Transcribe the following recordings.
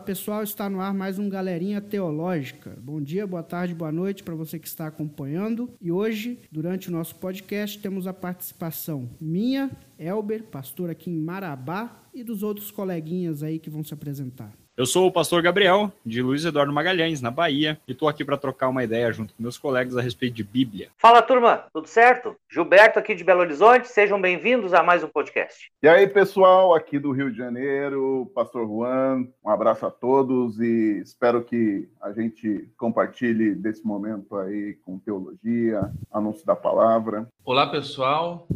Olá pessoal, está no ar mais um Galerinha Teológica. Bom dia, boa tarde, boa noite para você que está acompanhando. E hoje, durante o nosso podcast, temos a participação minha, Elber, pastor aqui em Marabá, e dos outros coleguinhas aí que vão se apresentar. Eu sou o pastor Gabriel, de Luiz Eduardo Magalhães, na Bahia, e estou aqui para trocar uma ideia junto com meus colegas a respeito de Bíblia. Fala turma, tudo certo? Gilberto aqui de Belo Horizonte, sejam bem-vindos a mais um podcast. E aí, pessoal, aqui do Rio de Janeiro, pastor Juan, um abraço a todos e espero que a gente compartilhe desse momento aí com teologia, anúncio da palavra. Olá, pessoal.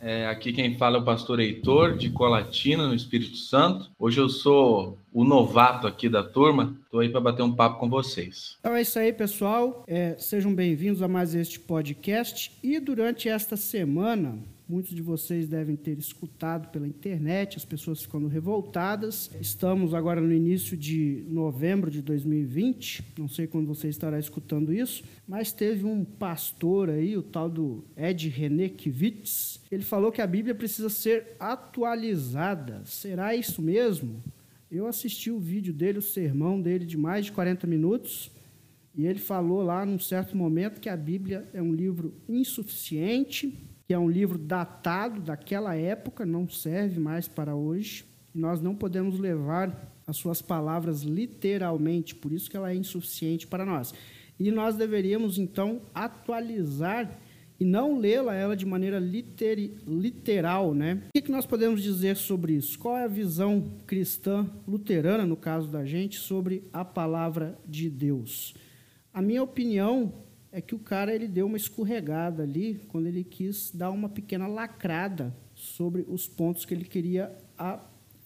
É, aqui quem fala é o pastor Heitor, de Colatina, no Espírito Santo. Hoje eu sou o novato aqui da turma. Estou aí para bater um papo com vocês. Então é isso aí, pessoal. É, sejam bem-vindos a mais este podcast. E durante esta semana, Muitos de vocês devem ter escutado pela internet, as pessoas ficando revoltadas. Estamos agora no início de novembro de 2020, não sei quando você estará escutando isso, mas teve um pastor aí, o tal do Ed René Kivitz, ele falou que a Bíblia precisa ser atualizada. Será isso mesmo? Eu assisti o vídeo dele, o sermão dele de mais de 40 minutos, e ele falou lá num certo momento que a Bíblia é um livro insuficiente, que é um livro datado daquela época, não serve mais para hoje. E nós não podemos levar as suas palavras literalmente, por isso que ela é insuficiente para nós. E nós deveríamos, então, atualizar e não lê-la ela de maneira literal, né? O que, que nós podemos dizer sobre isso? Qual é a visão cristã luterana, no caso da gente, sobre a palavra de Deus? A minha opinião é que o cara ele deu uma escorregada ali quando ele quis dar uma pequena lacrada sobre os pontos que ele queria a,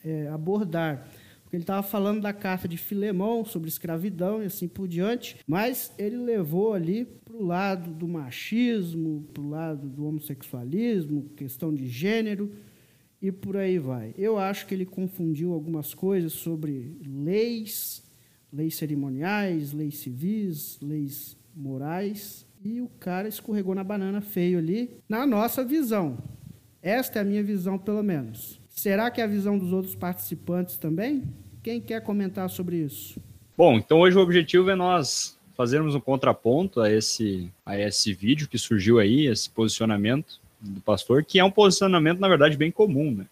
é, abordar. Porque ele estava falando da carta de Filemão sobre escravidão e assim por diante, mas ele levou ali para o lado do machismo, para o lado do homossexualismo, questão de gênero e por aí vai. Eu acho que ele confundiu algumas coisas sobre leis, leis cerimoniais, leis civis, leis morais e o cara escorregou na banana feio ali, na nossa visão. Esta é a minha visão, pelo menos. Será que é a visão dos outros participantes também? Quem quer comentar sobre isso? Bom, então hoje o objetivo é nós fazermos um contraponto a esse, a esse vídeo que surgiu aí, esse posicionamento do pastor, que é um posicionamento, na verdade, bem comum, né?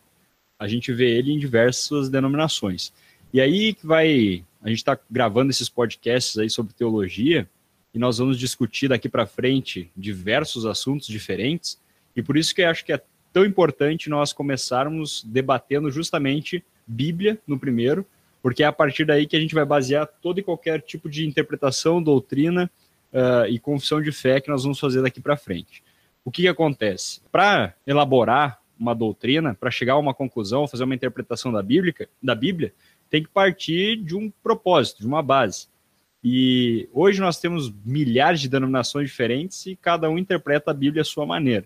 A gente vê ele em diversas denominações. E aí que vai. A gente está gravando esses podcasts aí sobre teologia, e nós vamos discutir daqui para frente diversos assuntos diferentes, e por isso que eu acho que é tão importante nós começarmos debatendo justamente Bíblia no primeiro, porque é a partir daí que a gente vai basear todo e qualquer tipo de interpretação, doutrina uh, e confissão de fé que nós vamos fazer daqui para frente. O que, que acontece? Para elaborar uma doutrina, para chegar a uma conclusão, fazer uma interpretação da Bíblia, da Bíblia, tem que partir de um propósito, de uma base. E hoje nós temos milhares de denominações diferentes e cada um interpreta a Bíblia à sua maneira.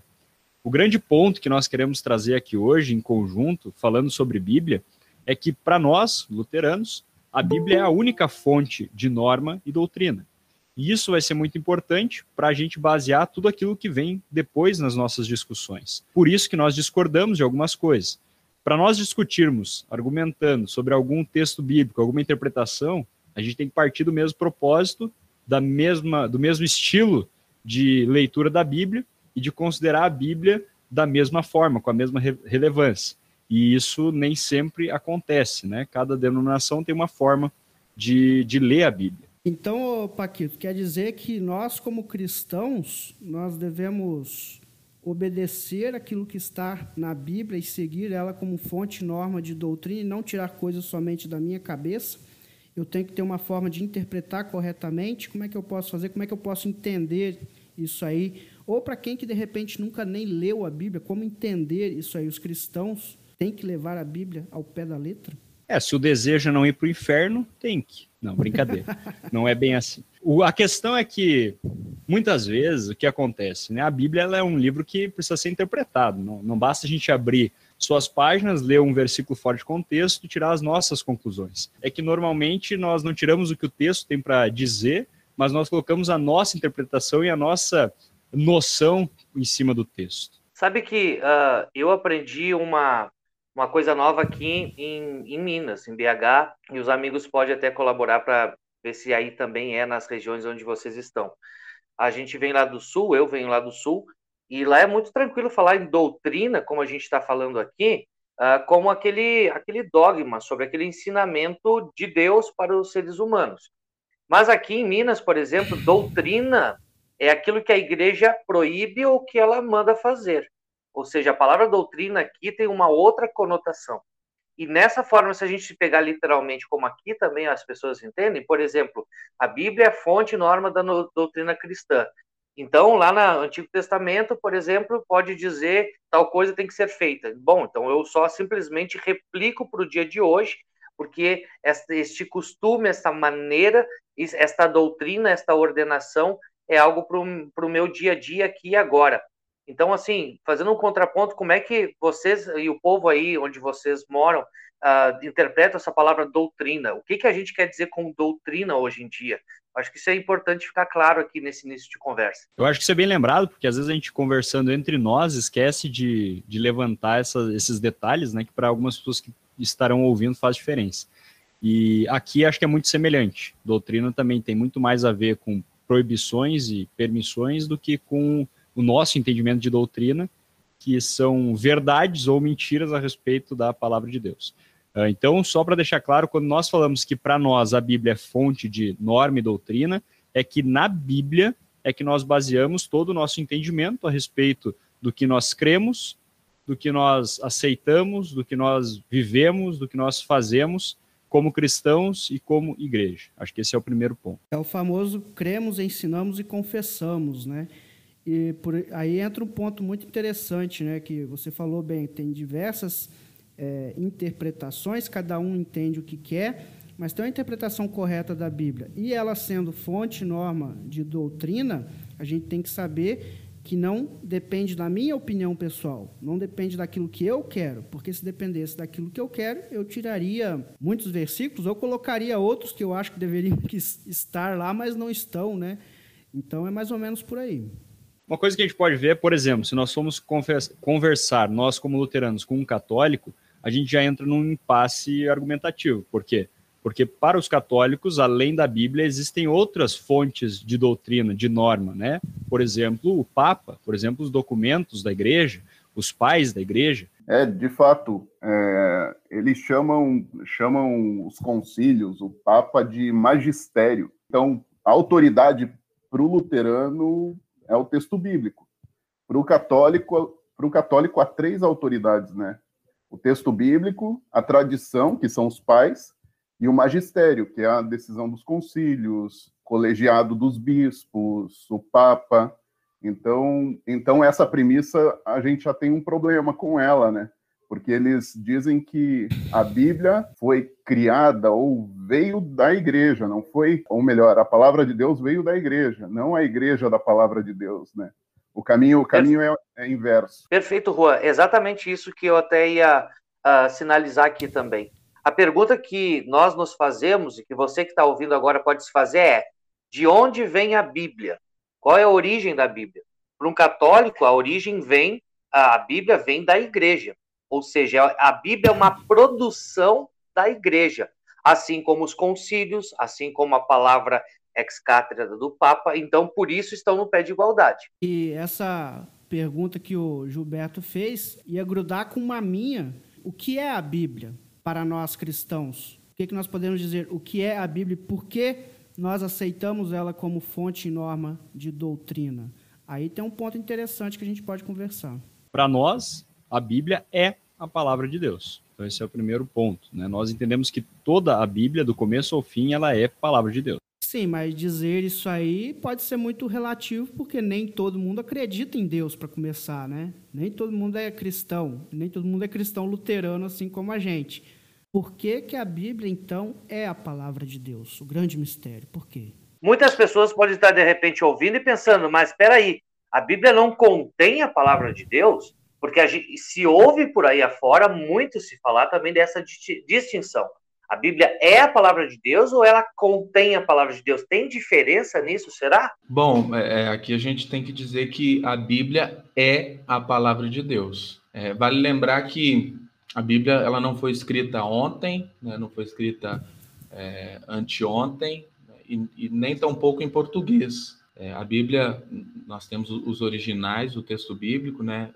O grande ponto que nós queremos trazer aqui hoje, em conjunto, falando sobre Bíblia, é que para nós, luteranos, a Bíblia é a única fonte de norma e doutrina. E isso vai ser muito importante para a gente basear tudo aquilo que vem depois nas nossas discussões. Por isso que nós discordamos de algumas coisas. Para nós discutirmos, argumentando sobre algum texto bíblico, alguma interpretação, a gente tem que partir do mesmo propósito, da mesma, do mesmo estilo de leitura da Bíblia e de considerar a Bíblia da mesma forma, com a mesma re relevância. E isso nem sempre acontece, né? Cada denominação tem uma forma de, de ler a Bíblia. Então, Paquito, quer dizer que nós, como cristãos, nós devemos obedecer aquilo que está na Bíblia e seguir ela como fonte norma de doutrina e não tirar coisas somente da minha cabeça eu tenho que ter uma forma de interpretar corretamente. Como é que eu posso fazer? Como é que eu posso entender isso aí? Ou para quem que de repente nunca nem leu a Bíblia, como entender isso aí? Os cristãos têm que levar a Bíblia ao pé da letra? É, se o desejo é não ir para o inferno, tem que. Não, brincadeira. não é bem assim. O, a questão é que, muitas vezes, o que acontece? Né? A Bíblia é um livro que precisa ser interpretado. Não, não basta a gente abrir suas páginas, ler um versículo fora de contexto e tirar as nossas conclusões. É que normalmente nós não tiramos o que o texto tem para dizer, mas nós colocamos a nossa interpretação e a nossa noção em cima do texto. Sabe que uh, eu aprendi uma, uma coisa nova aqui em, em Minas, em BH, e os amigos podem até colaborar para ver se aí também é nas regiões onde vocês estão. A gente vem lá do sul, eu venho lá do sul, e lá é muito tranquilo falar em doutrina, como a gente está falando aqui, uh, como aquele, aquele dogma, sobre aquele ensinamento de Deus para os seres humanos. Mas aqui em Minas, por exemplo, doutrina é aquilo que a igreja proíbe ou que ela manda fazer. Ou seja, a palavra doutrina aqui tem uma outra conotação. E nessa forma, se a gente pegar literalmente como aqui também as pessoas entendem, por exemplo, a Bíblia é fonte e norma da doutrina cristã. Então, lá no Antigo Testamento, por exemplo, pode dizer tal coisa tem que ser feita. Bom, então eu só simplesmente replico para o dia de hoje, porque este costume, essa maneira, esta doutrina, esta ordenação é algo para o meu dia a dia aqui e agora. Então, assim, fazendo um contraponto, como é que vocês e o povo aí onde vocês moram uh, interpretam essa palavra doutrina? O que, que a gente quer dizer com doutrina hoje em dia? Acho que isso é importante ficar claro aqui nesse início de conversa. Eu acho que isso é bem lembrado, porque às vezes a gente conversando entre nós esquece de, de levantar essa, esses detalhes, né, que para algumas pessoas que estarão ouvindo faz diferença. E aqui acho que é muito semelhante. Doutrina também tem muito mais a ver com proibições e permissões do que com o nosso entendimento de doutrina, que são verdades ou mentiras a respeito da palavra de Deus. Ah, então, só para deixar claro, quando nós falamos que para nós a Bíblia é fonte de norma e doutrina, é que na Bíblia é que nós baseamos todo o nosso entendimento a respeito do que nós cremos, do que nós aceitamos, do que nós vivemos, do que nós fazemos como cristãos e como igreja. Acho que esse é o primeiro ponto. É o famoso cremos, ensinamos e confessamos, né? E por, aí entra um ponto muito interessante, né, que você falou bem, tem diversas é, interpretações, cada um entende o que quer, mas tem uma interpretação correta da Bíblia. E ela sendo fonte, norma de doutrina, a gente tem que saber que não depende da minha opinião pessoal, não depende daquilo que eu quero, porque se dependesse daquilo que eu quero, eu tiraria muitos versículos, ou colocaria outros que eu acho que deveriam estar lá, mas não estão, né? Então é mais ou menos por aí. Uma coisa que a gente pode ver, por exemplo, se nós formos conversar, nós como luteranos, com um católico, a gente já entra num impasse argumentativo. Por quê? Porque para os católicos, além da Bíblia, existem outras fontes de doutrina, de norma, né? Por exemplo, o Papa, por exemplo, os documentos da igreja, os pais da igreja. É, de fato, é, eles chamam, chamam os concílios, o Papa, de magistério. Então, a autoridade para o luterano é o texto bíblico. Para o católico, para o católico há três autoridades, né? O texto bíblico, a tradição, que são os pais, e o magistério, que é a decisão dos concílios, colegiado dos bispos, o papa. Então, então essa premissa a gente já tem um problema com ela, né? Porque eles dizem que a Bíblia foi criada ou veio da igreja, não foi, ou melhor, a palavra de Deus veio da igreja, não a igreja da palavra de Deus, né? O caminho, o caminho é, é inverso. Perfeito, Juan. Exatamente isso que eu até ia uh, sinalizar aqui também. A pergunta que nós nos fazemos e que você que está ouvindo agora pode se fazer é: de onde vem a Bíblia? Qual é a origem da Bíblia? Para um católico, a origem vem, a Bíblia vem da igreja. Ou seja, a Bíblia é uma produção da igreja, assim como os concílios, assim como a palavra ex cátedra do Papa, então por isso estão no pé de igualdade. E essa pergunta que o Gilberto fez ia grudar com uma minha. O que é a Bíblia para nós cristãos? O que, que nós podemos dizer? O que é a Bíblia e por que nós aceitamos ela como fonte e norma de doutrina? Aí tem um ponto interessante que a gente pode conversar. Para nós, a Bíblia é a palavra de Deus. Então esse é o primeiro ponto. Né? Nós entendemos que toda a Bíblia, do começo ao fim, ela é palavra de Deus. Sim, mas dizer isso aí pode ser muito relativo, porque nem todo mundo acredita em Deus para começar, né? Nem todo mundo é cristão, nem todo mundo é cristão luterano assim como a gente. Por que, que a Bíblia, então, é a palavra de Deus? O grande mistério. Por quê? Muitas pessoas podem estar, de repente, ouvindo e pensando, mas espera aí, a Bíblia não contém a palavra de Deus? Porque gente, se ouve por aí afora muito se falar também dessa distinção. A Bíblia é a palavra de Deus ou ela contém a palavra de Deus? Tem diferença nisso, será? Bom, é, é, aqui a gente tem que dizer que a Bíblia é a palavra de Deus. É, vale lembrar que a Bíblia ela não foi escrita ontem, né, não foi escrita é, anteontem e, e, nem tampouco em português. É, a Bíblia, nós temos os originais, o texto bíblico, né,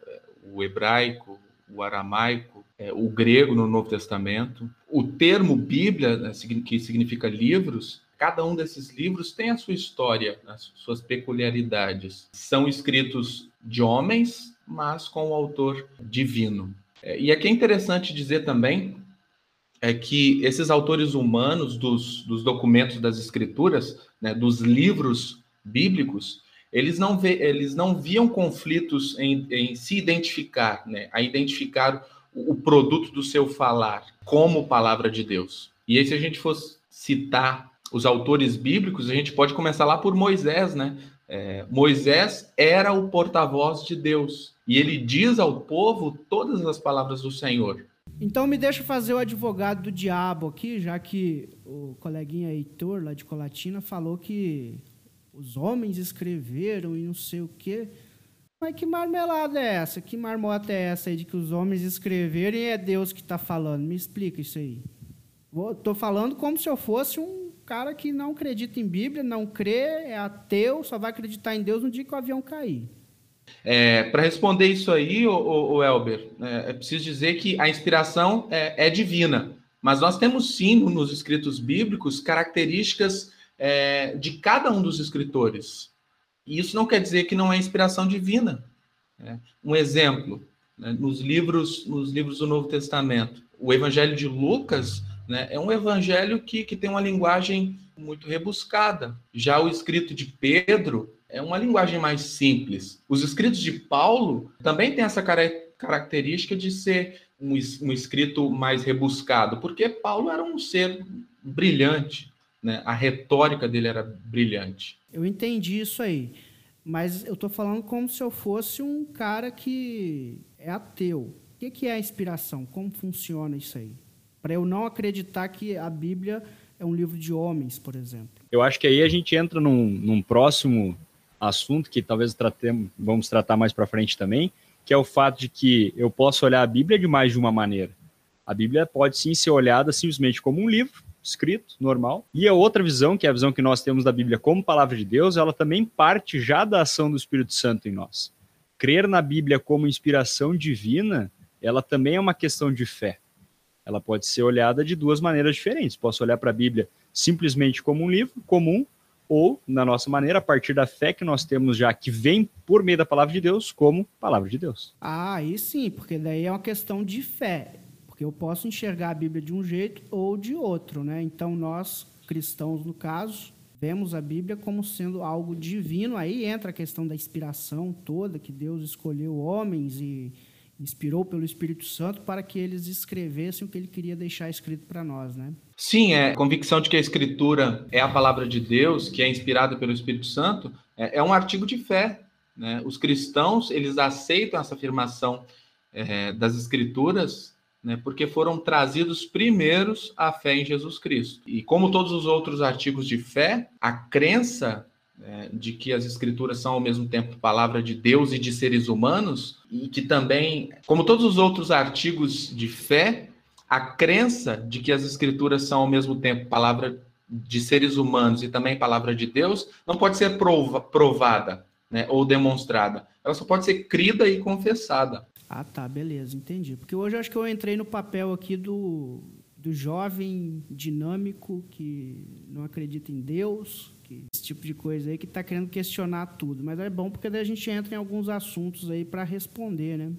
o hebraico, o aramaico, é, o grego no Novo Testamento. O termo Bíblia, né, que significa livros, cada um desses livros tem a sua história, as suas peculiaridades. São escritos de homens, mas com o autor divino. É, e aqui é interessante dizer também é que esses autores humanos dos, dos documentos das escrituras, né, dos livros bíblicos, eles não, vê, eles não viam conflitos em, em se identificar, né, a identificar o, produto do seu falar como palavra de Deus. E aí, se a gente fosse citar os autores bíblicos, a gente pode começar lá por Moisés, né? É, Moisés era o porta-voz de Deus e ele diz ao povo todas as palavras do Senhor. Então me deixa fazer o advogado do diabo aqui, já que o coleguinha Heitor, lá de Colatina, falou que os homens escreveram e não sei o quê. Mas que marmelada é essa? Que marmota é essa aí de que os homens escreveram e é Deus que está falando? Me explica isso aí. Estou falando como se eu fosse um cara que não acredita em Bíblia, não crê, é ateu, só vai acreditar em Deus no dia que o avião cair. É, Para responder isso aí, o, o, o Elber, é, é, preciso dizer que a inspiração é, é, divina, mas nós temos sim nos escritos bíblicos características é, de cada um dos escritores. E isso não quer dizer que não é inspiração divina. Né? Um exemplo, né, nos livros nos livros do Novo Testamento, o Evangelho de Lucas né, é um evangelho que, que tem uma linguagem muito rebuscada. Já o escrito de Pedro é uma linguagem mais simples. Os escritos de Paulo também têm essa característica de ser um, um escrito mais rebuscado, porque Paulo era um ser brilhante, né? A retórica dele era brilhante. Eu entendi isso aí. Mas eu estou falando como se eu fosse um cara que é ateu. O que é a inspiração? Como funciona isso aí? Para eu não acreditar que a Bíblia é um livro de homens, por exemplo. Eu acho que aí a gente entra num, num próximo assunto que talvez tratemos, vamos tratar mais para frente também, que é o fato de que eu posso olhar a Bíblia de mais de uma maneira. A Bíblia pode sim ser olhada simplesmente como um livro, escrito, normal. E a outra visão, que é a visão que nós temos da Bíblia como palavra de Deus, ela também parte já da ação do Espírito Santo em nós. Crer na Bíblia como inspiração divina, ela também é uma questão de fé. Ela pode ser olhada de duas maneiras diferentes. Posso olhar para a Bíblia simplesmente como um livro comum, ou, na nossa maneira, a partir da fé que nós temos já, que vem por meio da palavra de Deus, como palavra de Deus. Ah, aí sim, porque daí é uma questão de fé. Porque eu posso enxergar a Bíblia de um jeito ou de outro, né? Então nós, cristãos no caso, vemos a Bíblia como sendo algo divino. Aí entra a questão da inspiração toda, que Deus escolheu homens e inspirou pelo Espírito Santo para que eles escrevessem o que ele queria deixar escrito para nós, né? Sim, é a convicção de que a Escritura é a palavra de Deus, que é inspirada pelo Espírito Santo, é, é um artigo de fé. Né? Os cristãos eles aceitam essa afirmação é, das Escrituras né, porque foram trazidos primeiros à fé em Jesus Cristo. E como todos os outros artigos de fé, a crença é, de que as escrituras são ao mesmo tempo palavra de Deus e de seres humanos, e que também, como todos os outros artigos de fé, a crença de que as escrituras são ao mesmo tempo palavra de seres humanos e também palavra de Deus, não pode ser prova, provada né, ou demonstrada. Ela só pode ser crida e confessada. Ah, tá, beleza, entendi. Porque hoje acho que eu entrei no papel aqui do, do jovem dinâmico que não acredita em Deus, que, esse tipo de coisa aí, que está querendo questionar tudo. Mas é bom porque daí a gente entra em alguns assuntos aí para responder, né?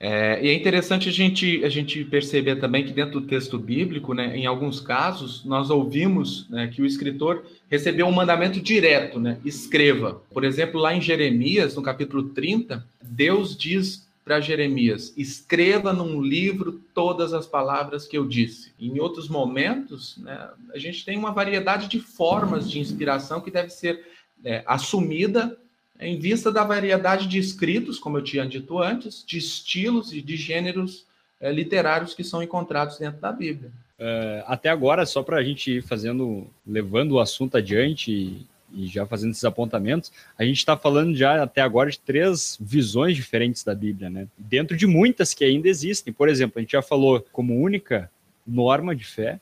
É, e é interessante a gente, a gente perceber também que dentro do texto bíblico, né, em alguns casos, nós ouvimos né, que o escritor recebeu um mandamento direto, né, escreva. Por exemplo, lá em Jeremias, no capítulo 30, Deus diz para Jeremias: escreva num livro todas as palavras que eu disse. Em outros momentos, né, a gente tem uma variedade de formas de inspiração que deve ser é, assumida em vista da variedade de escritos, como eu tinha dito antes, de estilos e de gêneros é, literários que são encontrados dentro da Bíblia. Uh, até agora, só para a gente ir fazendo, levando o assunto adiante e, já fazendo esses apontamentos, a gente está falando já até agora de três visões diferentes da Bíblia, né? Dentro de muitas que ainda existem. Por exemplo, a gente já falou como única norma de fé,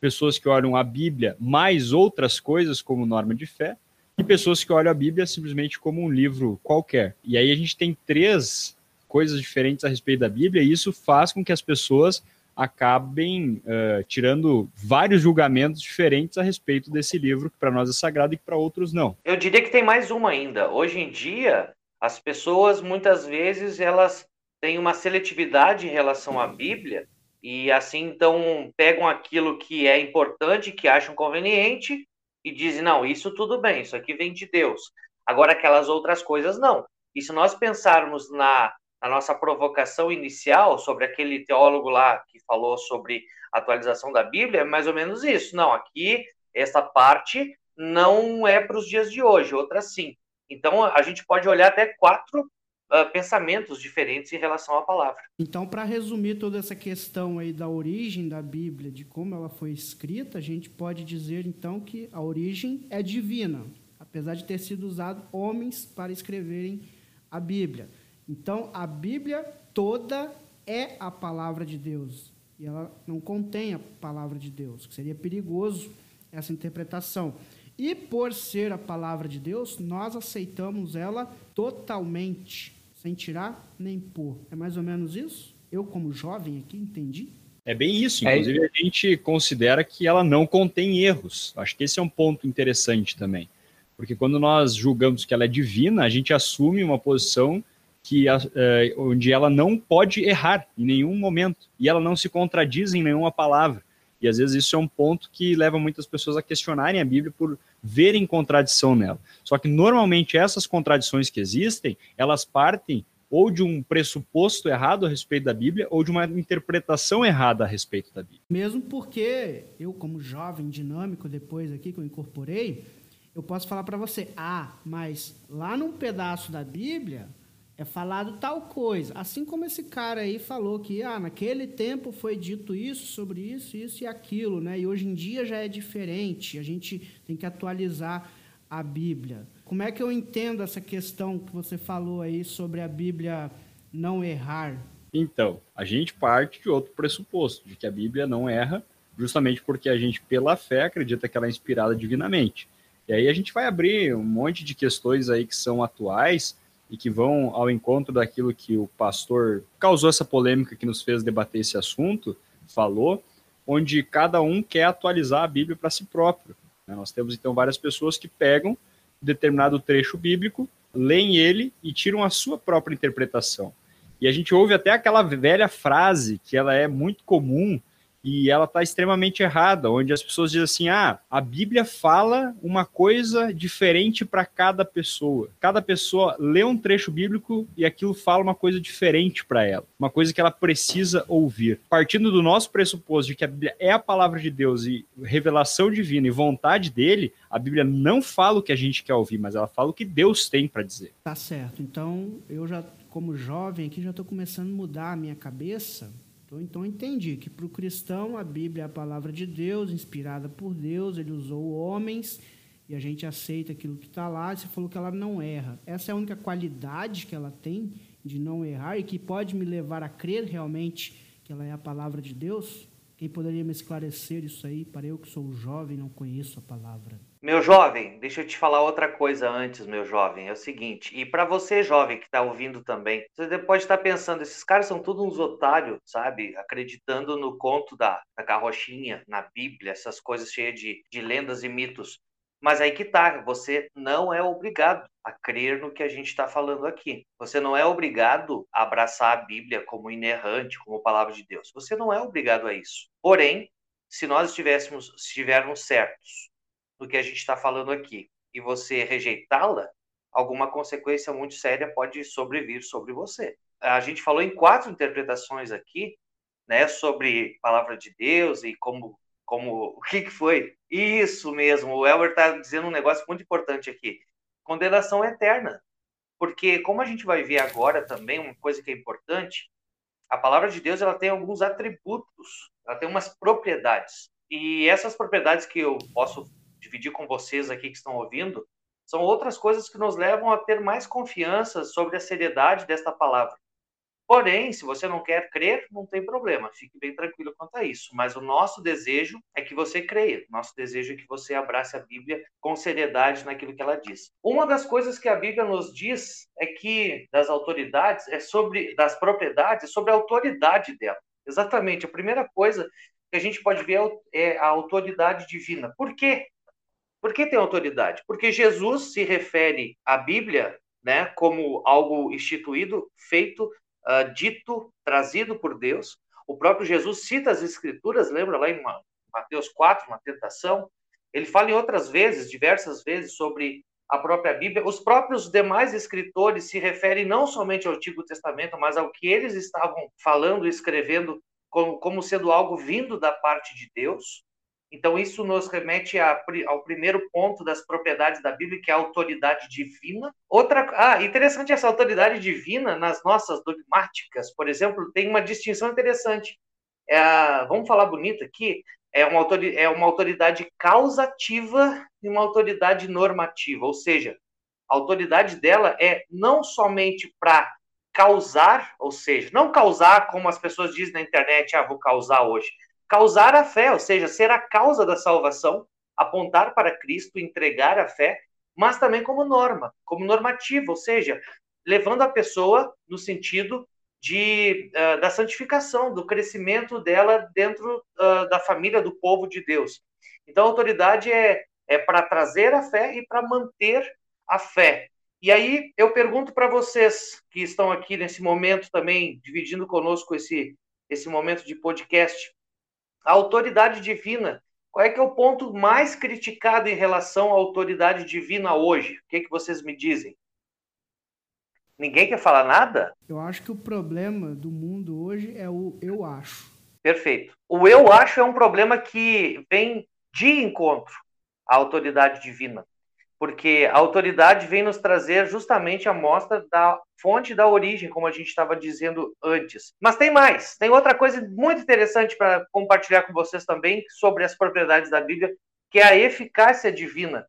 pessoas que olham a Bíblia mais outras coisas como norma de fé, e pessoas que olham a Bíblia simplesmente como um livro qualquer. E aí a gente tem três coisas diferentes a respeito da Bíblia, e isso faz com que as pessoas acabem uh, tirando vários julgamentos diferentes a respeito desse livro, que para nós é sagrado e que para outros não. Eu diria que tem mais uma ainda. Hoje em dia, as pessoas muitas vezes elas têm uma seletividade em relação à Bíblia e assim então pegam aquilo que é importante, que acham conveniente e dizem não, isso tudo bem, isso aqui vem de Deus. Agora aquelas outras coisas não. E se nós pensarmos na a nossa provocação inicial sobre aquele teólogo lá que falou sobre atualização da Bíblia, é mais ou menos isso. Não, aqui, essa parte não é para os dias de hoje, outra sim. Então, a gente pode olhar até quatro uh, pensamentos diferentes em relação à palavra. Então, para resumir toda essa questão aí da origem da Bíblia, de como ela foi escrita, a gente pode dizer, então, que a origem é divina, apesar de ter sido usado homens para escreverem a Bíblia. Então, a Bíblia toda é a palavra de Deus. E ela não contém a palavra de Deus, que seria perigoso essa interpretação. E por ser a palavra de Deus, nós aceitamos ela totalmente, sem tirar nem pôr. É mais ou menos isso? Eu, como jovem aqui, entendi? É bem isso. É Inclusive, é... a gente considera que ela não contém erros. Acho que esse é um ponto interessante também. Porque quando nós julgamos que ela é divina, a gente assume uma posição que é, onde ela não pode errar em nenhum momento e ela não se contradiz em nenhuma palavra. E às vezes isso é um ponto que leva muitas pessoas a questionarem a Bíblia por verem contradição nela. Só que normalmente essas contradições que existem, elas partem ou de um pressuposto errado a respeito da Bíblia ou de uma interpretação errada a respeito da Bíblia. Mesmo porque eu, como jovem dinâmico, depois aqui que eu incorporei, eu posso falar para você, ah, mas lá num pedaço da Bíblia é falado tal coisa. Assim como esse cara aí falou que ah, naquele tempo foi dito isso, sobre isso, isso e aquilo, né? E hoje em dia já é diferente. A gente tem que atualizar a Bíblia. Como é que eu entendo essa questão que você falou aí sobre a Bíblia não errar? Então, a gente parte de outro pressuposto, de que a Bíblia não erra, justamente porque a gente, pela fé, acredita que ela é inspirada divinamente. E aí a gente vai abrir um monte de questões aí que são atuais, e que vão ao encontro daquilo que o pastor causou essa polêmica que nos fez debater esse assunto, falou, onde cada um quer atualizar a Bíblia para si próprio. Né? Nós temos então várias pessoas que pegam determinado trecho bíblico, leem ele e tiram a sua própria interpretação. E a gente ouve até aquela velha frase que ela é muito comum e ela está extremamente errada, onde as pessoas dizem assim: ah, a Bíblia fala uma coisa diferente para cada pessoa. Cada pessoa lê um trecho bíblico e aquilo fala uma coisa diferente para ela, uma coisa que ela precisa ouvir. Partindo do nosso pressuposto de que a Bíblia é a palavra de Deus e revelação divina e vontade dele, a Bíblia não fala o que a gente quer ouvir, mas ela fala o que Deus tem para dizer. Tá certo. Então, eu já, como jovem aqui, já estou começando a mudar a minha cabeça então, então entendi que para o cristão a Bíblia é a palavra de Deus, inspirada por Deus, ele usou homens e a gente aceita aquilo que está lá. Você falou que ela não erra. Essa é a única qualidade que ela tem de não errar e que pode me levar a crer realmente que ela é a palavra de Deus? Quem poderia me esclarecer isso aí para eu que sou jovem e não conheço a palavra? Meu jovem, deixa eu te falar outra coisa antes, meu jovem. É o seguinte, e para você, jovem, que está ouvindo também, você pode estar pensando, esses caras são todos uns otários, sabe? Acreditando no conto da, da carrochinha, na Bíblia, essas coisas cheias de, de lendas e mitos. Mas aí que tá, você não é obrigado a crer no que a gente está falando aqui. Você não é obrigado a abraçar a Bíblia como inerrante, como palavra de Deus. Você não é obrigado a isso. Porém, se nós estivéssemos, estivermos certos do que a gente está falando aqui e você rejeitá-la, alguma consequência muito séria pode sobrevir sobre você. A gente falou em quatro interpretações aqui, né, sobre palavra de Deus e como, como o que, que foi. Isso mesmo, o Elber está dizendo um negócio muito importante aqui. Condenação eterna. Porque, como a gente vai ver agora também, uma coisa que é importante, a palavra de Deus ela tem alguns atributos, ela tem umas propriedades. E essas propriedades que eu posso dividir com vocês aqui que estão ouvindo, São outras coisas que nos levam a ter mais confiança sobre a seriedade desta palavra. Porém, se você não quer crer, não tem problema, fique bem tranquilo quanto a isso. Mas o nosso desejo é que você creia, nosso desejo é que você abrace a Bíblia com seriedade naquilo que ela diz. Uma das coisas que a Bíblia nos diz é que das autoridades é sobre das propriedades, é sobre a autoridade dela. Exatamente. A primeira coisa que a gente pode ver é a autoridade divina. Por quê? Por que tem autoridade? Porque Jesus se refere à Bíblia né, como algo instituído, feito uh, dito, trazido por Deus. O próprio Jesus cita as Escrituras, lembra lá em Mateus 4, uma tentação. Ele fala em outras vezes, diversas vezes, sobre a própria Bíblia. Os próprios demais escritores se referem não somente ao Antigo Testamento, mas ao que eles estavam falando e escrevendo como, como sendo algo vindo da parte de Deus. Então, isso nos remete a, ao primeiro ponto das propriedades da Bíblia, que é a autoridade divina. Outra, ah, interessante essa autoridade divina nas nossas dogmáticas, por exemplo, tem uma distinção interessante. É vamos falar bonito aqui, é uma, é uma autoridade causativa e uma autoridade normativa, ou seja, a autoridade dela é não somente para causar, ou seja, não causar como as pessoas dizem na internet, ah, vou causar hoje, causar a fé, ou seja, ser a causa da salvação, apontar para Cristo, entregar a fé, mas também como norma, como normativa, ou seja, levando a pessoa no sentido de, uh, da santificação, do crescimento dela dentro uh, da família do povo de Deus. Então, a autoridade é, é para trazer a fé e para manter a fé. E aí eu pergunto para vocês que estão aqui nesse momento também dividindo conosco esse esse momento de podcast, a autoridade divina. Qual é que é o ponto mais criticado em relação à autoridade divina hoje? O que, é que vocês me dizem? Ninguém quer falar nada? Eu acho que o problema do mundo hoje é o eu acho. Perfeito. O eu acho é um problema que vem de encontro à autoridade divina porque a autoridade vem nos trazer justamente a mostra da fonte da origem, como a gente estava dizendo antes. Mas tem mais, tem outra coisa muito interessante para compartilhar com vocês também sobre as propriedades da Bíblia, que é a eficácia divina.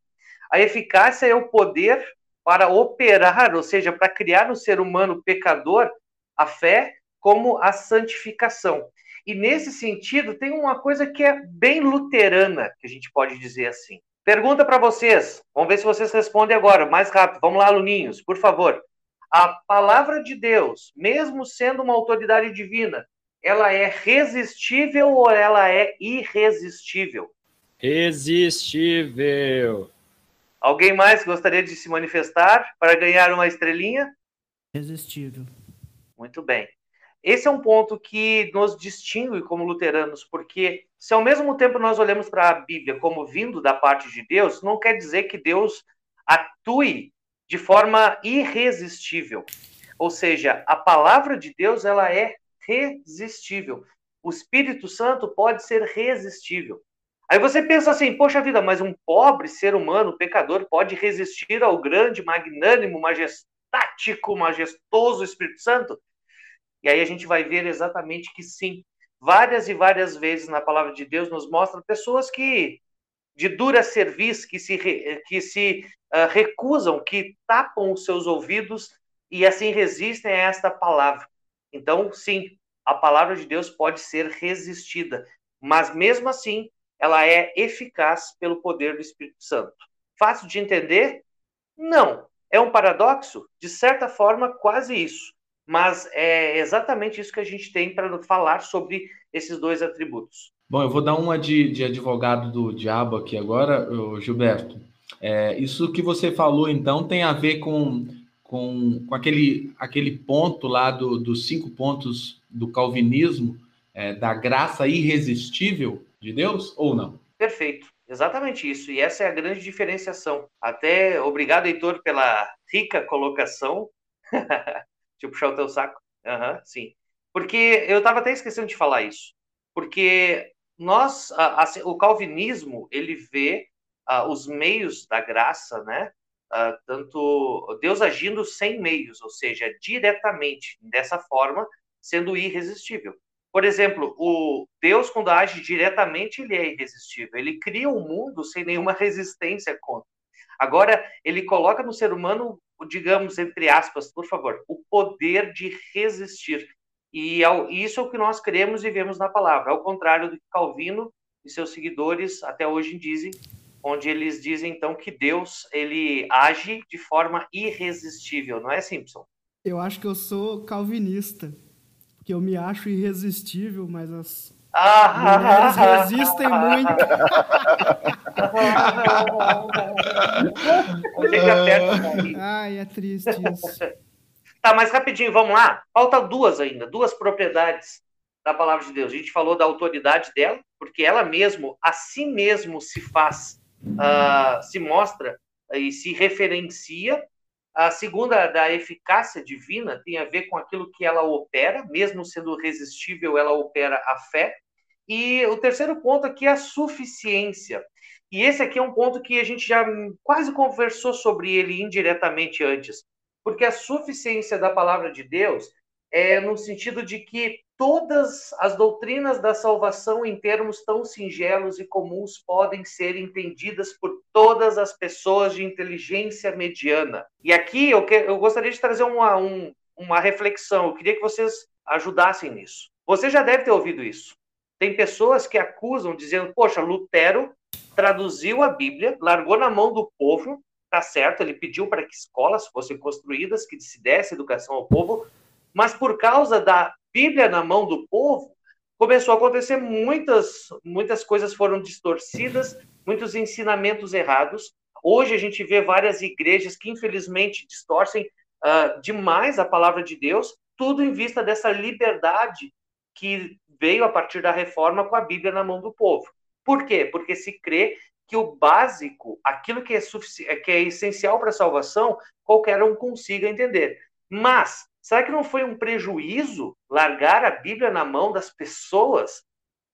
A eficácia é o poder para operar, ou seja, para criar no ser humano pecador a fé como a santificação. E nesse sentido, tem uma coisa que é bem luterana, que a gente pode dizer assim. Pergunta para vocês. Vamos ver se vocês respondem agora, mais rápido. Vamos lá, aluninhos, por favor. A palavra de Deus, mesmo sendo uma autoridade divina, ela é resistível ou ela é irresistível? Resistível. Alguém mais gostaria de se manifestar para ganhar uma estrelinha? Resistível. Muito bem. Esse é um ponto que nos distingue como luteranos, porque se ao mesmo tempo nós olhamos para a Bíblia como vindo da parte de Deus, não quer dizer que Deus atue de forma irresistível. Ou seja, a palavra de Deus ela é resistível. O Espírito Santo pode ser resistível. Aí você pensa assim, poxa vida, mas um pobre ser humano, pecador, pode resistir ao grande, magnânimo, majestático, majestoso Espírito Santo? E aí a gente vai ver exatamente que sim, várias e várias vezes na palavra de Deus nos mostra pessoas que de dura serviço, que se, que se uh, recusam, que tapam os seus ouvidos e assim resistem a esta palavra. Então, sim, a palavra de Deus pode ser resistida, mas mesmo assim, ela é eficaz pelo poder do Espírito Santo. Fácil de entender? Não. É um paradoxo? De certa forma, quase isso mas é exatamente isso que a gente tem para falar sobre esses dois atributos. Bom, eu vou dar uma de, de advogado do diabo aqui agora, Gilberto. É, isso que você falou, então, tem a ver com, com, com aquele, aquele ponto lá do, dos cinco pontos do calvinismo, é, da graça irresistível de Deus, ou não? Perfeito. Exatamente isso. E essa é a grande diferenciação. Até obrigado, Heitor, pela rica colocação. Eu puxar o teu saco. Uhum, sim. Porque eu estava até esquecendo de falar isso. Porque nós, o calvinismo, ele vê uh, os meios da graça, né? Uh, tanto Deus agindo sem meios, ou seja, diretamente, dessa forma, sendo irresistível. Por exemplo, o Deus, quando age diretamente, ele é irresistível. Ele cria um mundo sem nenhuma resistência contra. Agora, ele coloca no ser humano, digamos, entre aspas, por favor, o poder de resistir. E isso é o que nós cremos e vemos na palavra, ao contrário do que Calvino e seus seguidores até hoje dizem, onde eles dizem então que Deus ele age de forma irresistível, não é, Simpson? Eu acho que eu sou calvinista, porque eu me acho irresistível, mas as mulheres resistem muito. Ai, é triste isso. Tá, mas rapidinho, vamos lá. Falta duas ainda, duas propriedades da palavra de Deus. A gente falou da autoridade dela, porque ela mesmo, a si mesmo se faz, uh, se mostra e se referencia. A segunda, da eficácia divina, tem a ver com aquilo que ela opera, mesmo sendo resistível, ela opera a fé. E o terceiro ponto aqui é a suficiência. E esse aqui é um ponto que a gente já quase conversou sobre ele indiretamente antes porque a suficiência da palavra de Deus é no sentido de que todas as doutrinas da salvação em termos tão singelos e comuns podem ser entendidas por todas as pessoas de inteligência mediana. E aqui eu, que, eu gostaria de trazer uma, um, uma reflexão, eu queria que vocês ajudassem nisso. Você já deve ter ouvido isso. Tem pessoas que acusam, dizendo: Poxa, Lutero traduziu a Bíblia, largou na mão do povo tá certo, ele pediu para que escolas fossem construídas, que se desse educação ao povo, mas por causa da Bíblia na mão do povo, começou a acontecer muitas, muitas coisas foram distorcidas, muitos ensinamentos errados. Hoje a gente vê várias igrejas que infelizmente distorcem uh, demais a palavra de Deus, tudo em vista dessa liberdade que veio a partir da reforma com a Bíblia na mão do povo. Por quê? Porque se crê que o básico, aquilo que é, que é essencial para a salvação, qualquer um consiga entender. Mas, será que não foi um prejuízo largar a Bíblia na mão das pessoas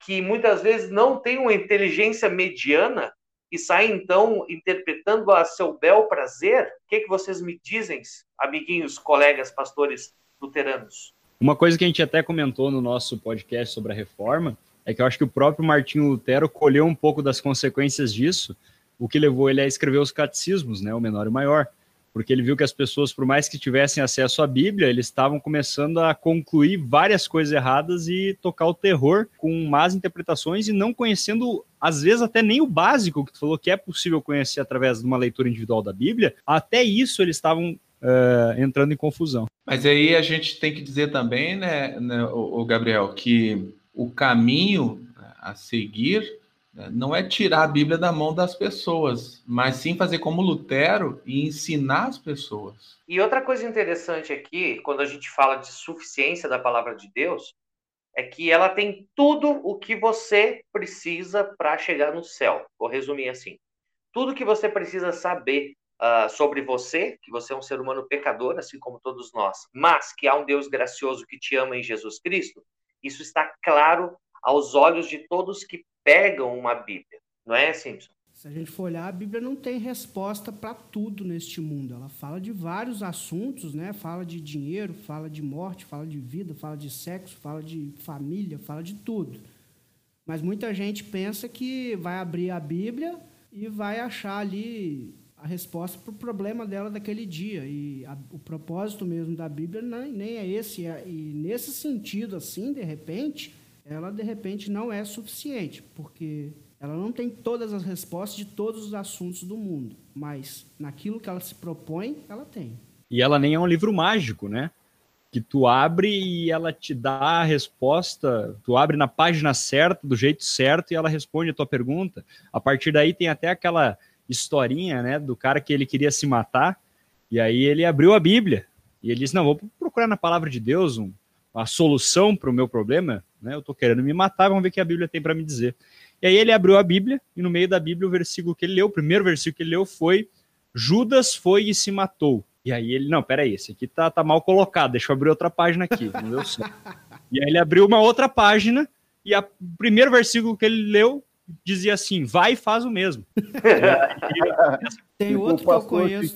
que muitas vezes não têm uma inteligência mediana e saem então interpretando a seu bel prazer? O que, que vocês me dizem, amiguinhos, colegas, pastores luteranos? Uma coisa que a gente até comentou no nosso podcast sobre a reforma é que eu acho que o próprio Martinho Lutero colheu um pouco das consequências disso, o que levou ele a escrever os catecismos, né, o menor e o maior, porque ele viu que as pessoas, por mais que tivessem acesso à Bíblia, eles estavam começando a concluir várias coisas erradas e tocar o terror com más interpretações e não conhecendo, às vezes, até nem o básico que tu falou que é possível conhecer através de uma leitura individual da Bíblia, até isso eles estavam Uh, entrando em confusão. Mas aí a gente tem que dizer também, né, né o, Gabriel, que o caminho a seguir não é tirar a Bíblia da mão das pessoas, mas sim fazer como Lutero e ensinar as pessoas. E outra coisa interessante aqui, quando a gente fala de suficiência da palavra de Deus, é que ela tem tudo o que você precisa para chegar no céu. Vou resumir assim: tudo que você precisa saber uh, sobre você, que você é um ser humano pecador, assim como todos nós, mas que há um Deus gracioso que te ama em Jesus Cristo, isso está claro aos olhos de todos que pegam uma Bíblia, não é, Simpson? Se a gente for olhar, a Bíblia não tem resposta para tudo neste mundo. Ela fala de vários assuntos, né? Fala de dinheiro, fala de morte, fala de vida, fala de sexo, fala de família, fala de tudo. Mas muita gente pensa que vai abrir a Bíblia e vai achar ali a resposta para o problema dela daquele dia. E a, o propósito mesmo da Bíblia nem, nem é esse. E nesse sentido, assim, de repente, ela de repente não é suficiente, porque ela não tem todas as respostas de todos os assuntos do mundo, mas naquilo que ela se propõe, ela tem. E ela nem é um livro mágico, né? Que tu abre e ela te dá a resposta, tu abre na página certa, do jeito certo, e ela responde a tua pergunta. A partir daí tem até aquela historinha, né, do cara que ele queria se matar, e aí ele abriu a Bíblia, e ele disse, não, vou procurar na palavra de Deus um, uma solução para o meu problema, né, eu estou querendo me matar, vamos ver o que a Bíblia tem para me dizer. E aí ele abriu a Bíblia, e no meio da Bíblia o versículo que ele leu, o primeiro versículo que ele leu foi, Judas foi e se matou. E aí ele, não, peraí, esse aqui tá, tá mal colocado, deixa eu abrir outra página aqui, não deu certo. e aí ele abriu uma outra página, e a, o primeiro versículo que ele leu dizia assim: vai e faz o mesmo. Tem outro que eu conheço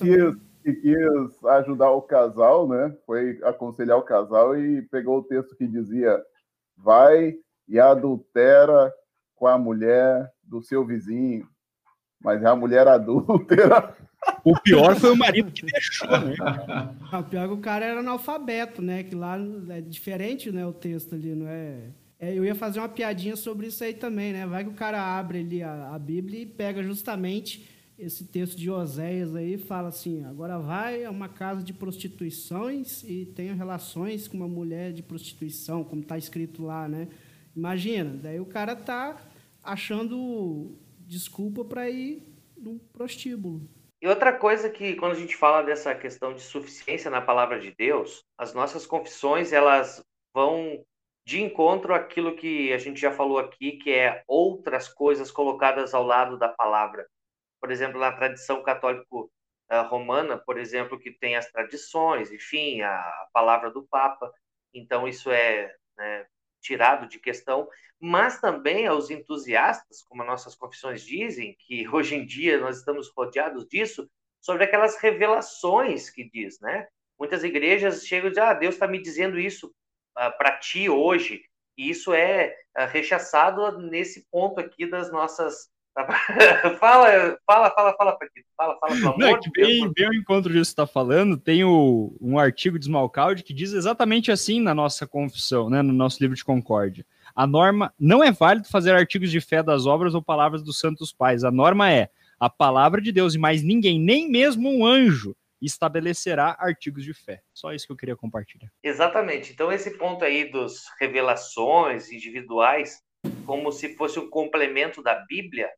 que quis, ajudar o casal, né? Foi aconselhar o casal e pegou o texto que dizia: vai e adultera com a mulher do seu vizinho. Mas é a mulher adúltera O pior foi o marido que deixou, né? O pior é que o cara era analfabeto, né? Que lá é diferente, né? O texto ali, não é... é eu ia fazer uma piadinha sobre isso aí também, né? Vai que o cara abre ali a, a Bíblia e pega justamente esse texto de Oséias aí, fala assim, agora vai a uma casa de prostituições e tenha relações com uma mulher de prostituição, como está escrito lá, né? Imagina, daí o cara tá achando desculpa para ir no prostíbulo. E outra coisa que quando a gente fala dessa questão de suficiência na palavra de Deus, as nossas confissões elas vão de encontro àquilo que a gente já falou aqui, que é outras coisas colocadas ao lado da palavra. Por exemplo, na tradição católico uh, romana, por exemplo, que tem as tradições, enfim, a, palavra do Papa. Então isso é né, tirado de questão, mas também aos entusiastas, como as nossas confissões dizem, que hoje em dia nós estamos rodeados disso, sobre aquelas revelações que diz, né? Muitas igrejas chegam e dizem, ah, Deus está me dizendo isso ah, para ti hoje, e isso é uh, rechaçado nesse ponto aqui das nossas fala, fala, fala, fala, Paquito. Fala, fala, pelo Não, que bem, bem ao encontro disso que está falando, tem o, um artigo de Smalcaldi que diz exatamente assim na nossa confissão, né, no nosso livro de concórdia. A norma não é válido fazer artigos de fé das obras ou palavras dos santos pais. A norma é a palavra de Deus e mais ninguém, nem mesmo um anjo, estabelecerá artigos de fé. Só isso que eu queria compartilhar. Exatamente. Então, esse ponto aí dos revelações individuais, como se fosse um complemento da Bíblia,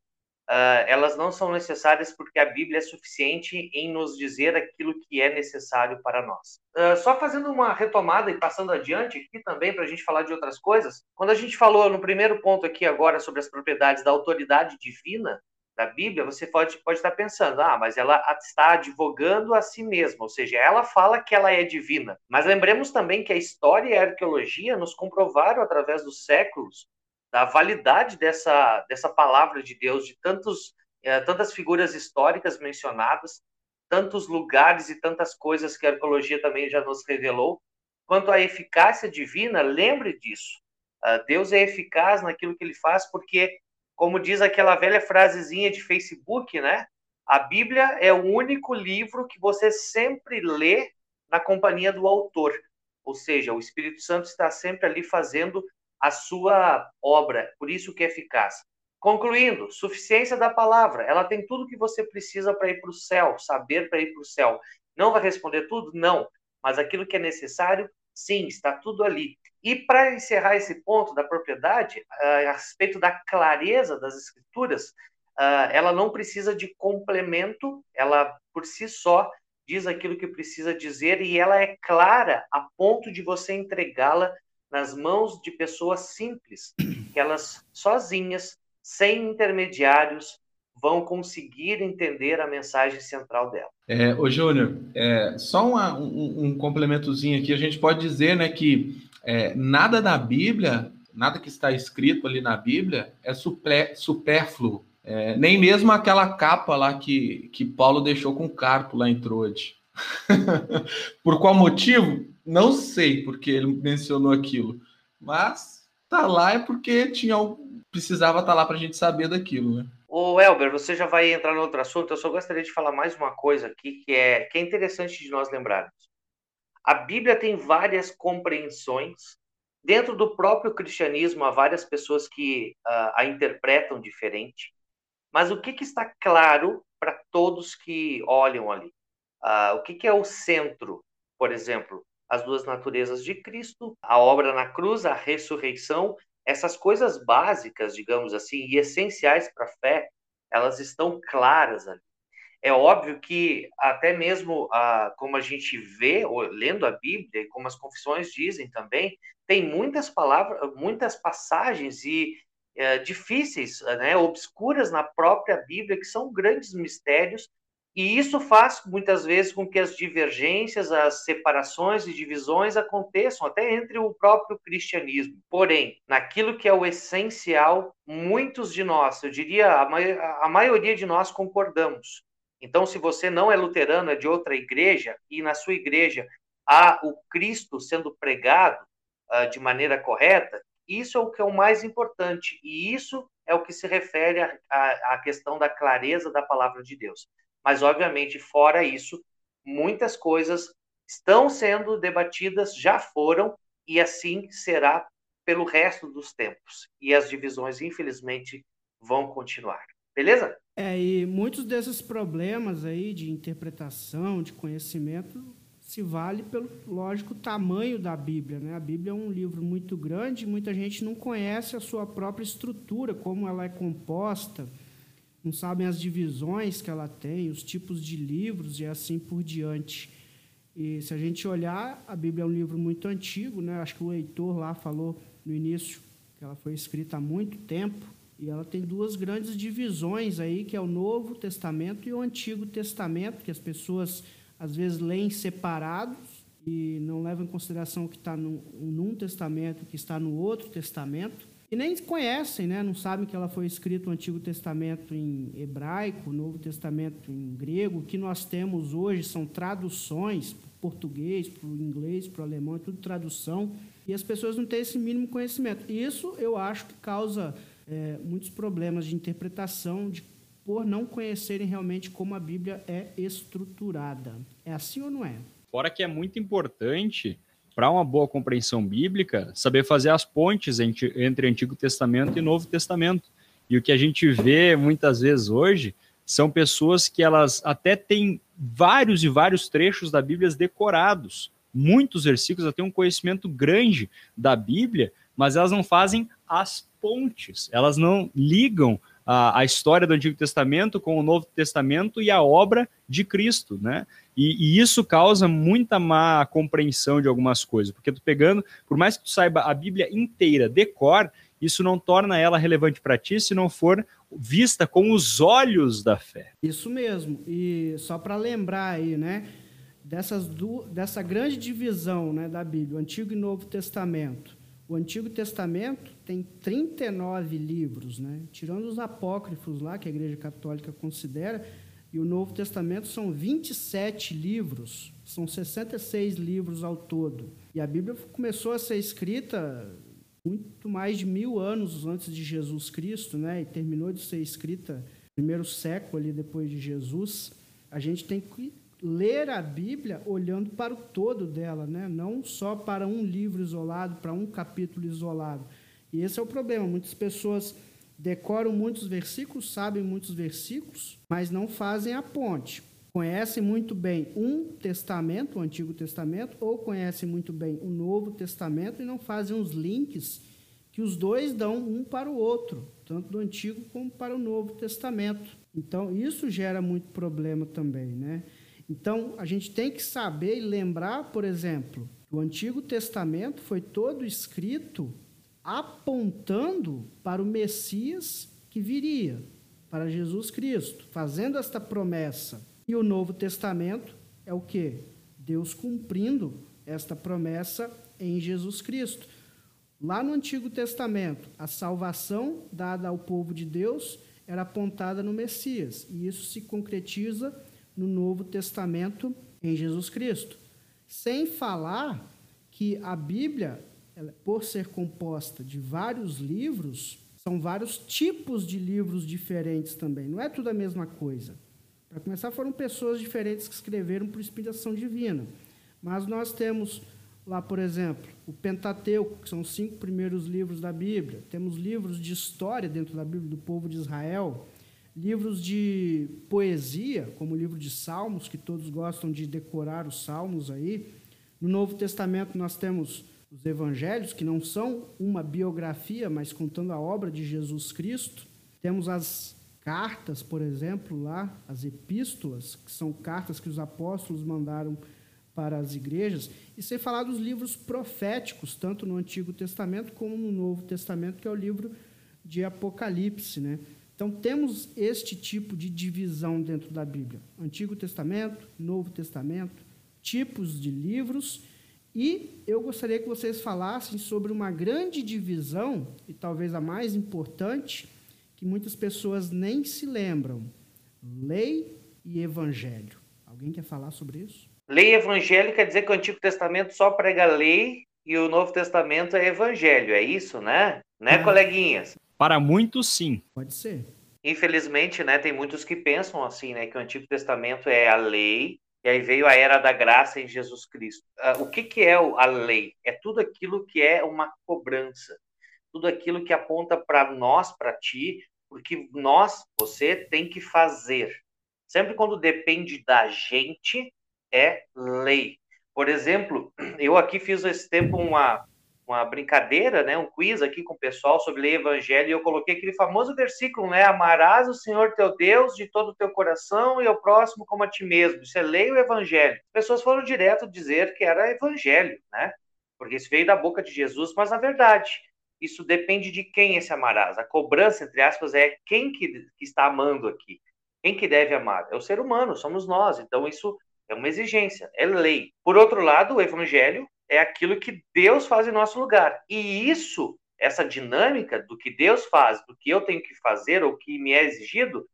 uh, elas não são necessárias porque a Bíblia é suficiente em nos dizer aquilo que é necessário para nós. Uh, só fazendo uma retomada e passando adiante aqui também para a gente falar de outras coisas, quando a gente falou no primeiro ponto aqui agora sobre as propriedades da autoridade divina, da Bíblia, você pode, pode estar pensando, ah, mas ela está advogando a si mesma, ou seja, ela fala que ela é divina. Mas lembremos também que a história e a arqueologia nos comprovaram através dos séculos da validade dessa, dessa palavra de Deus, de tantos, é, tantas figuras históricas mencionadas, tantos lugares e tantas coisas que a arqueologia também já nos revelou. Quanto à eficácia divina, lembre disso. Uh, Deus é eficaz naquilo que ele faz, porque, como diz aquela velha frasezinha de Facebook, né? A Bíblia é o único livro que você sempre lê na companhia do autor. Ou seja, o Espírito Santo está sempre ali fazendo a sua obra, por isso que é eficaz. Concluindo, suficiência da palavra, ela tem tudo que você precisa para ir para o céu, saber para ir para o céu. Não vai responder tudo? Não. Mas aquilo que é necessário, sim, está tudo ali. E para encerrar esse ponto da propriedade, a respeito da clareza das escrituras, ela não precisa de complemento, ela por si só diz aquilo que precisa dizer e ela é clara a ponto de você entregá-la nas mãos de pessoas simples, que elas sozinhas, sem intermediários, vão conseguir entender a mensagem central dela. É, ô Júnior, é, só uma, um, um, complementozinho aqui, a gente pode dizer né, que é, nada na Bíblia, nada que está escrito ali na Bíblia é supérfluo. É, nem mesmo aquela capa lá que, que Paulo deixou com o Carpo lá em Troade. Por qual motivo? Não sei porque ele mencionou aquilo, mas tá lá é porque tinha precisava estar tá lá para a gente saber daquilo, né? O Elber, você já vai entrar no outro assunto. Eu só gostaria de falar mais uma coisa aqui que é que é interessante de nós lembrarmos. A Bíblia tem várias compreensões. Dentro do próprio cristianismo, há várias pessoas que uh, a interpretam diferente. Mas o que, que está claro para todos que olham ali? Uh, o que, que é o centro, por exemplo? As duas naturezas de Cristo, a obra na cruz, a ressurreição, essas coisas básicas, digamos assim, e essenciais para a fé, elas estão claras ali. É óbvio que até mesmo ah, como a gente vê, ou, lendo a Bíblia, e como as confissões dizem também, tem muitas palavras, muitas passagens e é, difíceis, né, obscuras na própria Bíblia, que são grandes mistérios e isso faz muitas vezes com que as divergências, as separações e divisões aconteçam até entre o próprio cristianismo. Porém, naquilo que é o essencial, muitos de nós, eu diria a, ma a maioria de nós concordamos. Então, se você não é luterano, é de outra igreja, e na sua igreja há o Cristo sendo pregado uh, de maneira correta, isso é o que é o mais importante. E isso é o que se refere à questão da clareza da palavra de Deus. Mas, obviamente, fora isso, muitas coisas estão sendo debatidas, já foram, e assim será pelo resto dos tempos. E as divisões, infelizmente, vão continuar. Beleza? É, e muitos desses problemas aí de interpretação, de conhecimento, se vale pelo, lógico, tamanho da Bíblia. Né? A Bíblia é um livro muito grande, muita gente não conhece a sua própria estrutura, como ela é composta, não sabem as divisões que ela tem, os tipos de livros e assim por diante. E se a gente olhar, a Bíblia é um livro muito antigo, né? Acho que o Heitor lá falou no início que ela foi escrita há muito tempo e ela tem duas grandes divisões aí, que é o Novo Testamento e o Antigo Testamento, que as pessoas às vezes leem separados e não levam em consideração o que está num testamento, o que está no outro testamento. E nem conhecem, né? não sabem que ela foi escrita o Antigo Testamento em hebraico, Novo Testamento em grego. O que nós temos hoje são traduções para português, para o inglês, para o alemão, é tudo tradução. E as pessoas não têm esse mínimo conhecimento. Isso eu acho que causa é, muitos problemas de interpretação, de por não conhecerem realmente como a Bíblia é estruturada. É assim ou não é? Fora que é muito importante para uma boa compreensão bíblica saber fazer as pontes entre, entre Antigo Testamento e Novo Testamento. E o que a gente vê muitas vezes hoje são pessoas que elas até têm vários e vários trechos da Bíblia decorados, muitos versículos, até um conhecimento grande da Bíblia, mas elas não fazem as pontes, elas não ligam a, a história do Antigo Testamento com o Novo Testamento e a obra de Cristo, né? E, e, isso causa muita má compreensão de algumas coisas, porque tu pegando, por mais que tu saiba a Bíblia inteira, decor, isso não torna ela relevante para ti se não for vista com os olhos da fé. Isso mesmo. E só para lembrar aí, né, dessas du dessa grande divisão, né, da Bíblia, Antigo e Novo Testamento. O Antigo Testamento tem 39 livros, né? tirando os apócrifos lá, que a Igreja Católica considera, e o Novo Testamento são 27 livros, são 66 livros ao todo. E a Bíblia começou a ser escrita muito mais de mil anos antes de Jesus Cristo, né? e terminou de ser escrita no primeiro século ali depois de Jesus. A gente tem que ler a Bíblia olhando para o todo dela, né? não só para um livro isolado, para um capítulo isolado. E esse é o problema. Muitas pessoas decoram muitos versículos, sabem muitos versículos, mas não fazem a ponte. Conhecem muito bem um testamento, o Antigo Testamento, ou conhecem muito bem o Novo Testamento e não fazem os links que os dois dão um para o outro, tanto do Antigo como para o Novo Testamento. Então, isso gera muito problema também, né? Então, a gente tem que saber e lembrar, por exemplo, que o Antigo Testamento foi todo escrito apontando para o Messias que viria, para Jesus Cristo, fazendo esta promessa. E o Novo Testamento é o que? Deus cumprindo esta promessa em Jesus Cristo. Lá no Antigo Testamento, a salvação dada ao povo de Deus era apontada no Messias, e isso se concretiza no Novo Testamento em Jesus Cristo. Sem falar que a Bíblia, por ser composta de vários livros, são vários tipos de livros diferentes também. Não é tudo a mesma coisa. Para começar, foram pessoas diferentes que escreveram por inspiração divina. Mas nós temos lá, por exemplo, o Pentateuco, que são os cinco primeiros livros da Bíblia. Temos livros de história dentro da Bíblia do povo de Israel livros de poesia, como o livro de Salmos, que todos gostam de decorar os Salmos aí. No Novo Testamento nós temos os evangelhos, que não são uma biografia, mas contando a obra de Jesus Cristo. Temos as cartas, por exemplo, lá, as epístolas, que são cartas que os apóstolos mandaram para as igrejas, e sem falar dos livros proféticos, tanto no Antigo Testamento como no Novo Testamento, que é o livro de Apocalipse, né? Então, temos este tipo de divisão dentro da Bíblia: Antigo Testamento, Novo Testamento, tipos de livros. E eu gostaria que vocês falassem sobre uma grande divisão, e talvez a mais importante, que muitas pessoas nem se lembram: lei e evangelho. Alguém quer falar sobre isso? Lei e evangelho quer dizer que o Antigo Testamento só prega lei e o Novo Testamento é evangelho, é isso, né? Né, é. coleguinhas? Para muitos, sim. Pode ser. infelizmente, né, tem muitos que pensam assim, né, que o Antigo Testamento é a lei e aí veio a era da graça em Jesus Cristo. Uh, o que, que é a lei? É tudo aquilo que é uma cobrança, tudo aquilo que aponta para nós, para ti, porque nós, você tem que fazer. Sempre quando depende da gente, é lei. Por exemplo, eu aqui fiz esse tempo uma, uma brincadeira, né, um quiz aqui com o pessoal sobre ler evangelho, e eu coloquei aquele famoso versículo, né, amarás o Senhor teu Deus de todo o teu coração e o próximo como a ti mesmo. É lei o evangelho. As pessoas foram direto dizer que era evangelho, né? Porque isso veio da boca de Jesus, mas na verdade, isso depende de quem esse amarás. A cobrança, entre aspas, é quem que, que está amando aqui. Quem que deve amar? É o ser humano, somos nós. Então isso é uma exigência, é lei. Por outro lado, o evangelho é aquilo que Deus faz em nosso lugar. E isso, essa dinâmica do que Deus faz, do que eu tenho que fazer ou que me é exigido,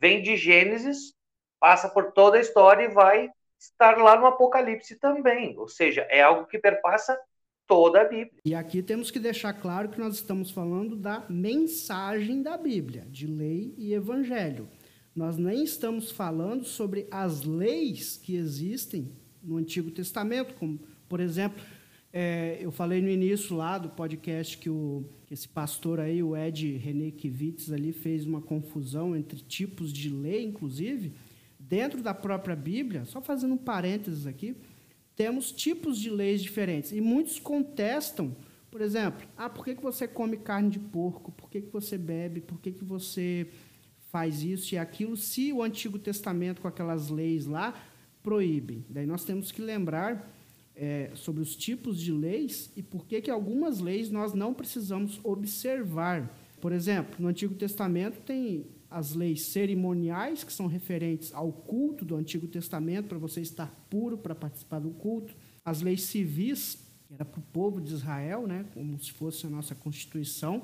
vem de Gênesis, passa por toda a história e vai estar lá no Apocalipse também. Ou seja, é algo que perpassa toda a Bíblia. E aqui temos que deixar claro que nós estamos falando da mensagem da Bíblia, de lei e evangelho. Nós nem estamos falando sobre as leis que existem no Antigo Testamento, como por exemplo, é, eu falei no início lá do podcast que, o, que esse pastor aí, o Ed René Kivitz, ali fez uma confusão entre tipos de lei, inclusive. Dentro da própria Bíblia, só fazendo um parênteses aqui, temos tipos de leis diferentes. E muitos contestam, por exemplo, ah, por que, que você come carne de porco? Por que, que você bebe? Por que, que você faz isso e aquilo? Se o Antigo Testamento, com aquelas leis lá, proíbe. Daí nós temos que lembrar é, sobre os tipos de leis e por que, que algumas leis nós não precisamos observar. Por exemplo, no Antigo Testamento tem as leis cerimoniais, que são referentes ao culto do Antigo Testamento, para você estar puro para participar do culto. As leis civis, que era para o povo de Israel, né, como se fosse a nossa Constituição,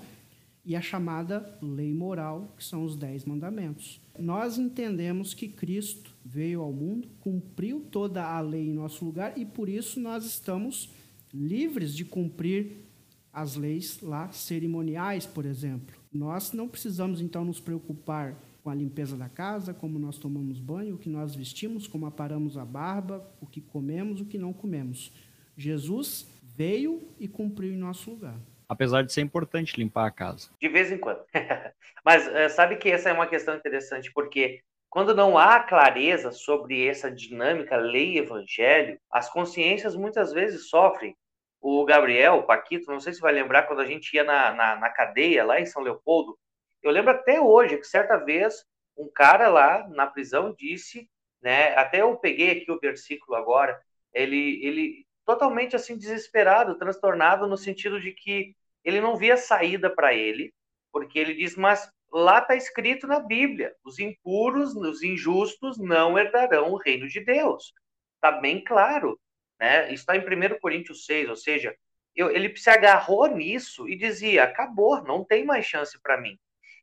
e a chamada lei moral, que são os dez mandamentos. Nós entendemos que Cristo veio ao mundo, cumpriu toda a lei em nosso lugar e por isso nós estamos livres de cumprir as leis lá cerimoniais, por exemplo. Nós não precisamos então nos preocupar com a limpeza da casa, como nós tomamos banho, o que nós vestimos, como aparamos a barba, o que comemos, o que não comemos. Jesus veio e cumpriu em nosso lugar apesar de ser importante limpar a casa. De vez em quando. Mas uh, sabe que essa é uma questão interessante, porque quando não há clareza sobre essa dinâmica lei-evangelho, as consciências muitas vezes sofrem. O Gabriel, o Paquito, não sei se vai lembrar quando a gente ia na, na, na cadeia lá em São Leopoldo. Eu lembro até hoje que certa vez um cara lá na prisão disse, né? Até eu peguei aqui o versículo agora. Ele, ele totalmente assim desesperado, transtornado no sentido de que ele não via saída para ele, porque ele diz: Mas lá está escrito na Bíblia: os impuros, os injustos não herdarão o reino de Deus. Está bem claro. Né? Está em 1 Coríntios 6, ou seja, eu, ele se agarrou nisso e dizia: acabou, não tem mais chance para mim.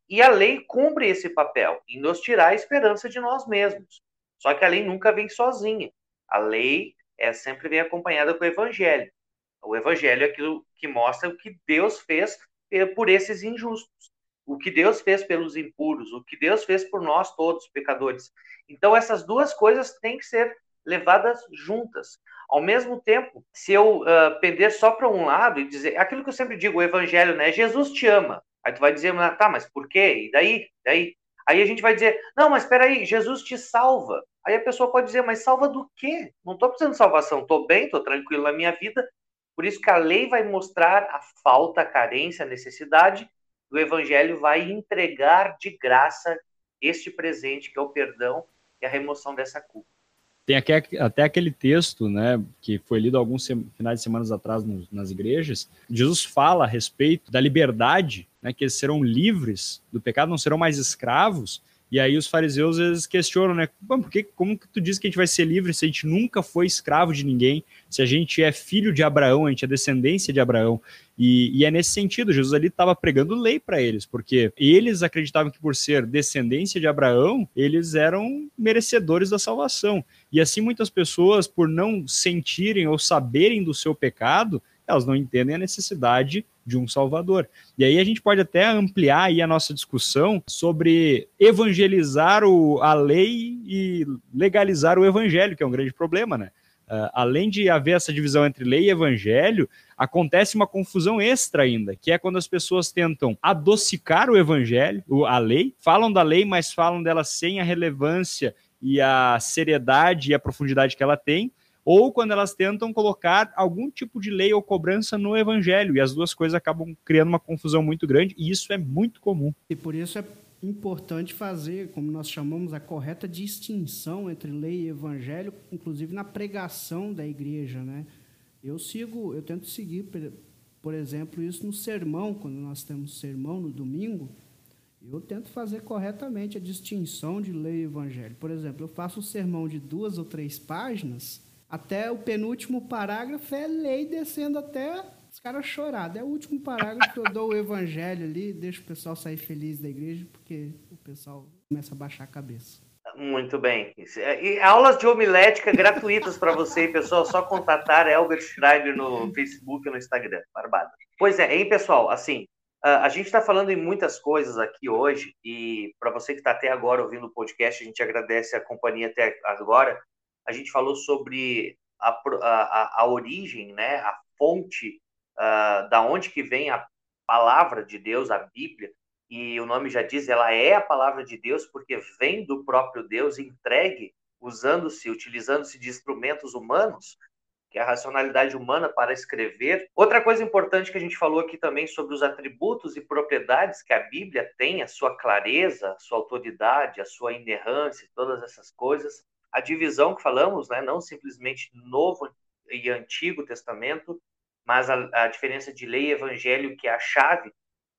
E a lei cumpre esse papel, em nos tirar a esperança de nós mesmos. Só que a lei nunca vem sozinha. A lei é sempre vem acompanhada com o evangelho. O evangelho é aquilo que mostra o que Deus fez por esses injustos, o que Deus fez pelos impuros, o que Deus fez por nós todos, pecadores. Então, essas duas coisas têm que ser levadas juntas. Ao mesmo tempo, se eu uh, pender só para um lado e dizer aquilo que eu sempre digo, o evangelho, né? Jesus te ama. Aí tu vai dizer, tá, mas por quê? E daí? daí? Aí a gente vai dizer, não, mas espera aí, Jesus te salva. Aí a pessoa pode dizer, mas salva do quê? Não estou precisando de salvação, estou bem, estou tranquilo na minha vida, por isso que a lei vai mostrar a falta, a carência, a necessidade, o evangelho vai entregar de graça este presente que é o perdão e a remoção dessa culpa. Tem até aquele texto, né, que foi lido alguns finais de semanas atrás nas igrejas. Jesus fala a respeito da liberdade, né, que eles serão livres do pecado, não serão mais escravos, e aí os fariseus eles questionam, né? Por que, como que tu diz que a gente vai ser livre se a gente nunca foi escravo de ninguém? Se a gente é filho de Abraão, a gente é descendência de Abraão. E, e é nesse sentido, Jesus ali estava pregando lei para eles, porque eles acreditavam que por ser descendência de Abraão, eles eram merecedores da salvação. E assim muitas pessoas, por não sentirem ou saberem do seu pecado, elas não entendem a necessidade de um Salvador. E aí a gente pode até ampliar aí a nossa discussão sobre evangelizar o, a lei e legalizar o evangelho, que é um grande problema, né? Uh, além de haver essa divisão entre lei e evangelho, acontece uma confusão extra ainda, que é quando as pessoas tentam adocicar o evangelho, a lei, falam da lei, mas falam dela sem a relevância e a seriedade e a profundidade que ela tem, ou quando elas tentam colocar algum tipo de lei ou cobrança no evangelho, e as duas coisas acabam criando uma confusão muito grande, e isso é muito comum. E por isso é importante fazer, como nós chamamos, a correta distinção entre lei e evangelho, inclusive na pregação da igreja, né? Eu sigo, eu tento seguir, por exemplo, isso no sermão, quando nós temos sermão no domingo, eu tento fazer corretamente a distinção de lei e evangelho. Por exemplo, eu faço um sermão de duas ou três páginas, até o penúltimo parágrafo é lei descendo até os caras chorar. É o último parágrafo que eu dou o evangelho ali, deixo o pessoal sair feliz da igreja, porque o pessoal começa a baixar a cabeça. Muito bem. E aulas de homilética gratuitas para você, pessoal. Só contatar Elber Schreiber no Facebook e no Instagram. Barbada. Pois é, hein, pessoal? Assim, a gente está falando em muitas coisas aqui hoje, e para você que está até agora ouvindo o podcast, a gente agradece a companhia até agora. A gente falou sobre a, a, a origem, né, a fonte uh, da onde que vem a palavra de Deus, a Bíblia, e o nome já diz, ela é a palavra de Deus porque vem do próprio Deus entregue, usando-se, utilizando-se de instrumentos humanos, que é a racionalidade humana para escrever. Outra coisa importante que a gente falou aqui também sobre os atributos e propriedades que a Bíblia tem, a sua clareza, a sua autoridade, a sua inerrância, todas essas coisas. A divisão que falamos, né, não simplesmente Novo e Antigo Testamento, mas a, a diferença de lei e evangelho, que é a chave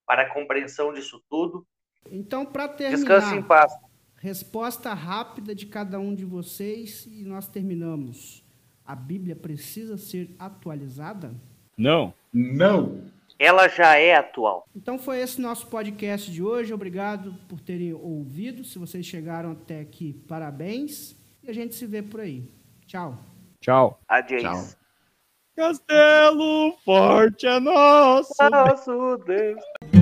para a compreensão disso tudo. Então, para terminar, Descanse em paz. resposta rápida de cada um de vocês e nós terminamos. A Bíblia precisa ser atualizada? Não. Não. Ela já é atual. Então foi esse nosso podcast de hoje. Obrigado por terem ouvido. Se vocês chegaram até aqui, parabéns. E a gente se vê por aí. Tchau. Tchau. Adeus. Tchau. Castelo forte é nosso. Nosso Deus.